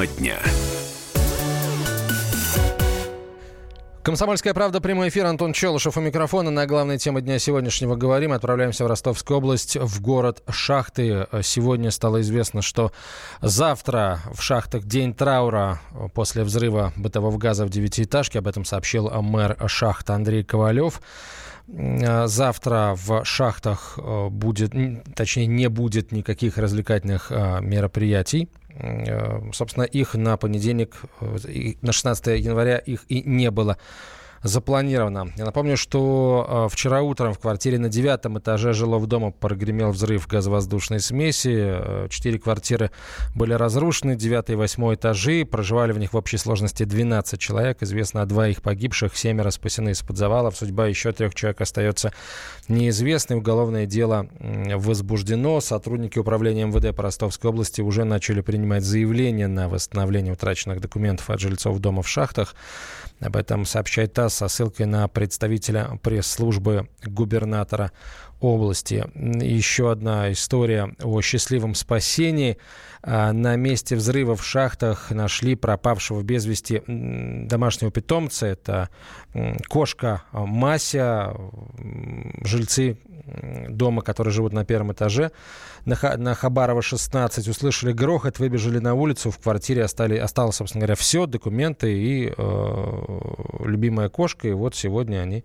Тема дня. Комсомольская правда, прямой эфир. Антон Челышев у микрофона. На главной теме дня сегодняшнего говорим. Отправляемся в Ростовскую область, в город Шахты. Сегодня стало известно, что завтра в шахтах день траура после взрыва бытового газа в девятиэтажке. Об этом сообщил мэр шахты Андрей Ковалев. Завтра в шахтах э, будет, точнее, не будет никаких развлекательных э, мероприятий. Э, собственно, их на понедельник, на 16 января их и не было запланировано. Я напомню, что э, вчера утром в квартире на девятом этаже жилого дома прогремел взрыв газовоздушной смеси. Э, четыре квартиры были разрушены, девятый и восьмой этажи. Проживали в них в общей сложности 12 человек. Известно о двоих погибших, семеро спасены из-под завалов. Судьба еще трех человек остается неизвестной. Уголовное дело возбуждено. Сотрудники управления МВД по Ростовской области уже начали принимать заявления на восстановление утраченных документов от жильцов дома в шахтах. Об этом сообщает ТАСС со ссылкой на представителя пресс-службы губернатора области. Еще одна история о счастливом спасении. А, на месте взрыва в шахтах нашли пропавшего без вести домашнего питомца. Это кошка Мася. Жильцы дома, которые живут на первом этаже, на, Хабарова 16, услышали грохот, выбежали на улицу, в квартире остали, осталось, собственно говоря, все, документы и э, любимая кошка, и вот сегодня они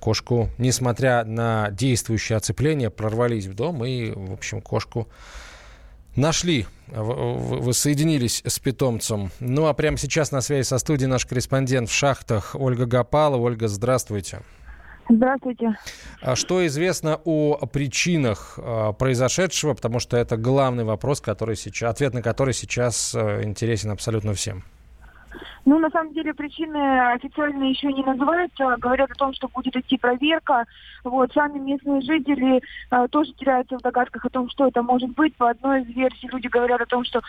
кошку, несмотря на действующее оцепление, прорвались в дом и, в общем, кошку нашли, вы соединились с питомцем. Ну а прямо сейчас на связи со студией наш корреспондент в шахтах Ольга Гапала. Ольга, здравствуйте. Здравствуйте. А что известно о причинах а, произошедшего, потому что это главный вопрос, который сейчас, ответ на который сейчас э, интересен абсолютно всем. Ну, на самом деле, причины официально еще не называются. Говорят о том, что будет идти проверка. Вот, сами местные жители э, тоже теряются в догадках о том, что это может быть. По одной из версий люди говорят о том, что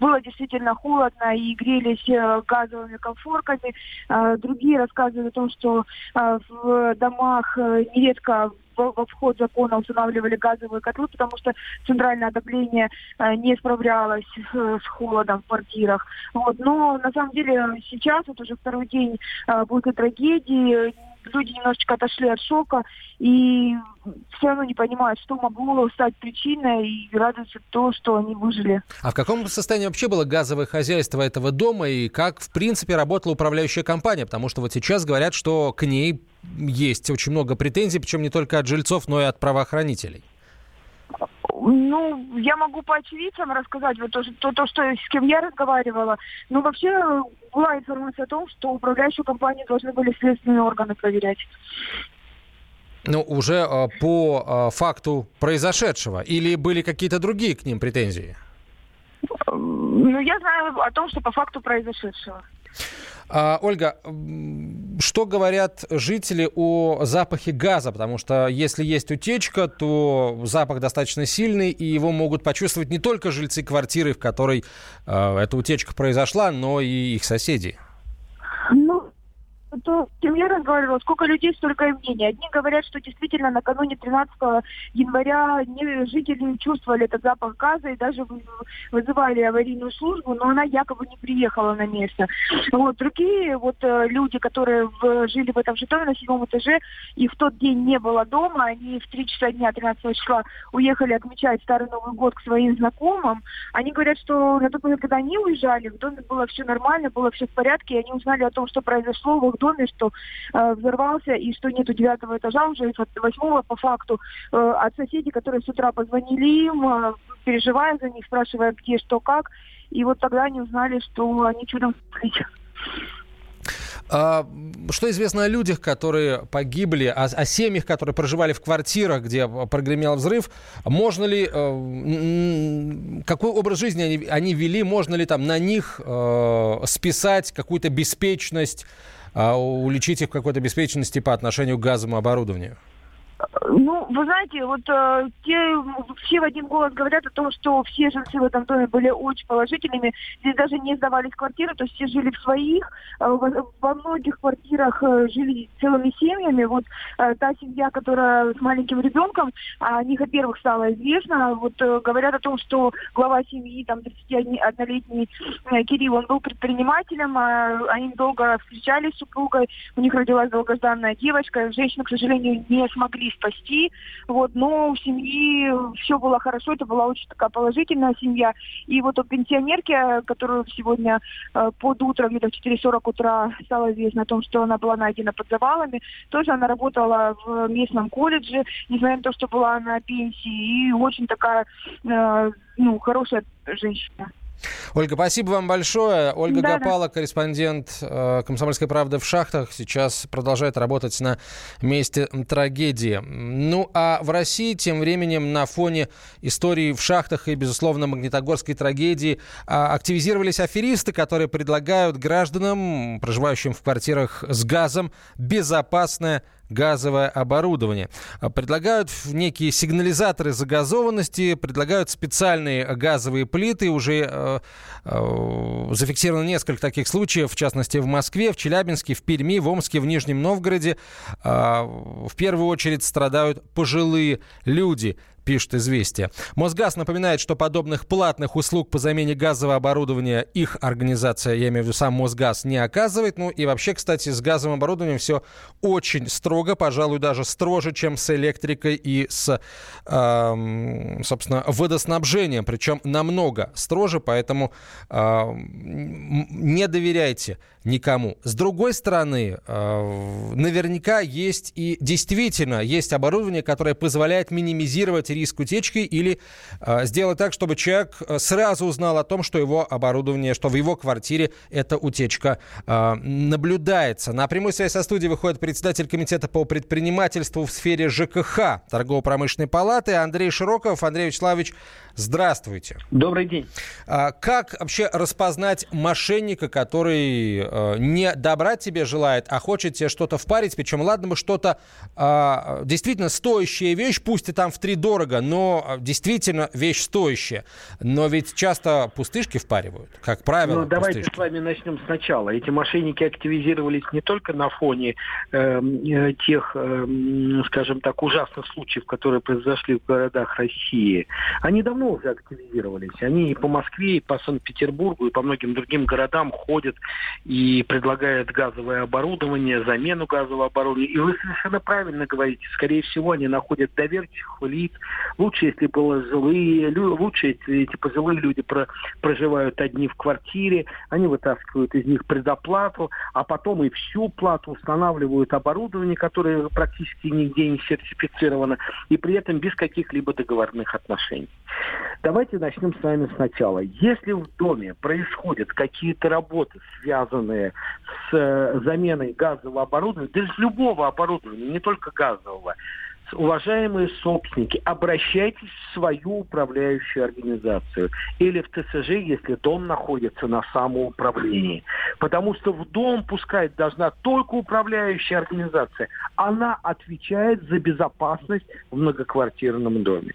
было действительно холодно и грелись э, газовыми комфорками. Э, другие рассказывают о том, что э, в домах э, нередко во вход закона устанавливали газовые котлы, потому что центральное отопление э, не справлялось э, с холодом в квартирах. Вот. Но на самом деле сейчас, вот уже второй день э, после трагедии, люди немножечко отошли от шока и все равно не понимают, что могло стать причиной, и радуются то, что они выжили. А в каком состоянии вообще было газовое хозяйство этого дома, и как, в принципе, работала управляющая компания? Потому что вот сейчас говорят, что к ней есть очень много претензий, причем не только от жильцов, но и от правоохранителей. Ну, я могу по очевидцам рассказать, вот то, то, то, что с кем я разговаривала. Ну, вообще была информация о том, что управляющую компанию должны были следственные органы проверять. Ну, уже э, по э, факту произошедшего? Или были какие-то другие к ним претензии? Ну, я знаю о том, что по факту произошедшего. А, Ольга, что говорят жители о запахе газа? Потому что если есть утечка, то запах достаточно сильный, и его могут почувствовать не только жильцы квартиры, в которой э, эта утечка произошла, но и их соседи. То, с кем я разговаривала, сколько людей, столько и мнений. Одни говорят, что действительно накануне 13 января не, жители чувствовали этот запах газа и даже вызывали аварийную службу, но она якобы не приехала на место. Вот другие вот э, люди, которые в, жили в этом же доме на седьмом этаже, и в тот день не было дома, они в 3 часа дня 13 числа уехали отмечать Старый Новый год к своим знакомым. Они говорят, что на тот момент, когда они уезжали, в доме было все нормально, было все в порядке, и они узнали о том, что произошло доме, что э, взорвался и что нету девятого этажа уже, восьмого по факту, э, от соседей, которые с утра позвонили им, э, переживая за них, спрашивая, где, что, как. И вот тогда они узнали, что они чудом спаслись. А, что известно о людях, которые погибли, о, о семьях, которые проживали в квартирах, где прогремел взрыв? Можно ли, э, какой образ жизни они, они вели? Можно ли там на них э, списать какую-то беспечность? А уличить их в какой-то беспечности по отношению к газовому оборудованию? Ну, вы знаете, вот э, те, все в один голос говорят о том, что все жильцы в этом доме были очень положительными. Здесь даже не сдавались квартиры, то есть все жили в своих. Э, во, многих квартирах э, жили целыми семьями. Вот э, та семья, которая с маленьким ребенком, о них, во-первых, стало известно. Вот э, говорят о том, что глава семьи, там, 31-летний э, Кирилл, он был предпринимателем, э, они долго встречались с супругой, у них родилась долгожданная девочка. Женщину, к сожалению, не смогли спасти. Вот, но у семьи все было хорошо, это была очень такая положительная семья. И вот у пенсионерки, которую сегодня э, под утро, где-то в 4.40 утра стало известно о том, что она была найдена под завалами, тоже она работала в местном колледже, несмотря на то, что была на пенсии, и очень такая, э, ну, хорошая женщина. Ольга, спасибо вам большое. Ольга да, Гапала, да. корреспондент э, «Комсомольской правды» в шахтах, сейчас продолжает работать на месте трагедии. Ну, а в России тем временем на фоне истории в шахтах и, безусловно, магнитогорской трагедии э, активизировались аферисты, которые предлагают гражданам, проживающим в квартирах с газом, безопасное газовое оборудование. Предлагают некие сигнализаторы загазованности, предлагают специальные газовые плиты. Уже э, э, зафиксировано несколько таких случаев, в частности в Москве, в Челябинске, в Перми, в Омске, в Нижнем Новгороде. Э, в первую очередь страдают пожилые люди пишет «Известия». Мосгаз напоминает, что подобных платных услуг по замене газового оборудования их организация, я имею в виду сам Мосгаз, не оказывает. Ну и вообще, кстати, с газовым оборудованием все очень строго, пожалуй, даже строже, чем с электрикой и с, э, собственно, водоснабжением. Причем намного строже, поэтому э, не доверяйте никому. С другой стороны, э, наверняка есть и действительно есть оборудование, которое позволяет минимизировать риск утечки или э, сделать так, чтобы человек э, сразу узнал о том, что его оборудование, что в его квартире эта утечка э, наблюдается. На прямую связь со студией выходит председатель комитета по предпринимательству в сфере ЖКХ Торгово-промышленной палаты Андрей Широков. Андрей Вячеславович, здравствуйте. Добрый день. А, как вообще распознать мошенника, который э, не добра тебе желает, а хочет тебе что-то впарить, причем ладно бы что-то э, действительно стоящая вещь, пусть и там в три дорого, но а, действительно вещь стоящая. Но ведь часто пустышки впаривают, как правило. Ну, давайте пустышки. с вами начнем сначала. Эти мошенники активизировались не только на фоне эм, э, тех, э, скажем так, ужасных случаев, которые произошли в городах России. Они давно уже активизировались. Они и по Москве, и по Санкт-Петербургу, и по многим другим городам ходят и предлагают газовое оборудование, замену газового оборудования. И вы совершенно правильно говорите. Скорее всего, они находят доверчивых лиц, Лучше, если пожилые, лучше, если эти пожилые люди про, проживают одни в квартире, они вытаскивают из них предоплату, а потом и всю плату устанавливают оборудование, которое практически нигде не сертифицировано, и при этом без каких-либо договорных отношений. Давайте начнем с вами сначала. Если в доме происходят какие-то работы, связанные с э, заменой газового оборудования, даже любого оборудования, не только газового, уважаемые собственники, обращайтесь в свою управляющую организацию или в ТСЖ, если дом находится на самоуправлении. Потому что в дом пускать должна только управляющая организация. Она отвечает за безопасность в многоквартирном доме.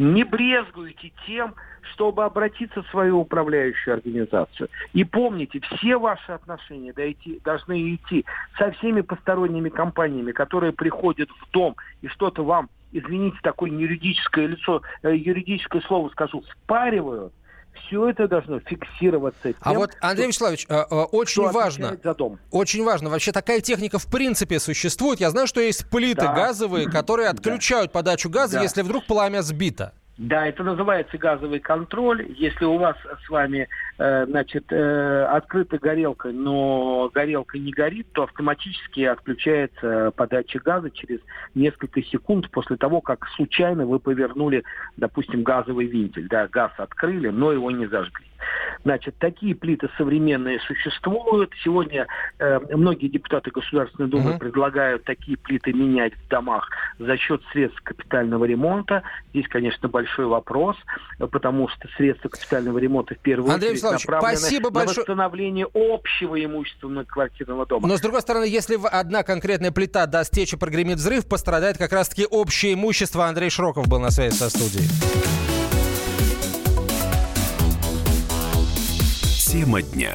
Не брезгуйте тем, чтобы обратиться в свою управляющую организацию. И помните, все ваши отношения дойти, должны идти со всеми посторонними компаниями, которые приходят в дом и что-то вам, извините, такое юридическое лицо, э, юридическое слово скажу, спаривают, все это должно фиксироваться. А тем, а вот, Андрей Вячеславович, э, э, очень важно, очень важно, вообще такая техника в принципе существует. Я знаю, что есть плиты да. газовые, которые отключают да. подачу газа, да. если вдруг пламя сбито. Да, это называется газовый контроль. Если у вас с вами значит, э, открыта горелка, но горелка не горит, то автоматически отключается подача газа через несколько секунд после того, как случайно вы повернули, допустим, газовый вентиль. Да, газ открыли, но его не зажгли. Значит, такие плиты современные существуют. Сегодня э, многие депутаты Государственной Думы uh-huh. предлагают такие плиты менять в домах за счет средств капитального ремонта. Здесь, конечно, большой вопрос, потому что средства капитального ремонта в первую Андрей очередь направлены спасибо на большое. восстановление общего имущества квартирного дома. Но, с другой стороны, если одна конкретная плита даст течь и прогремит взрыв, пострадает как раз-таки общее имущество. Андрей Шроков был на связи со студией. Тема дня.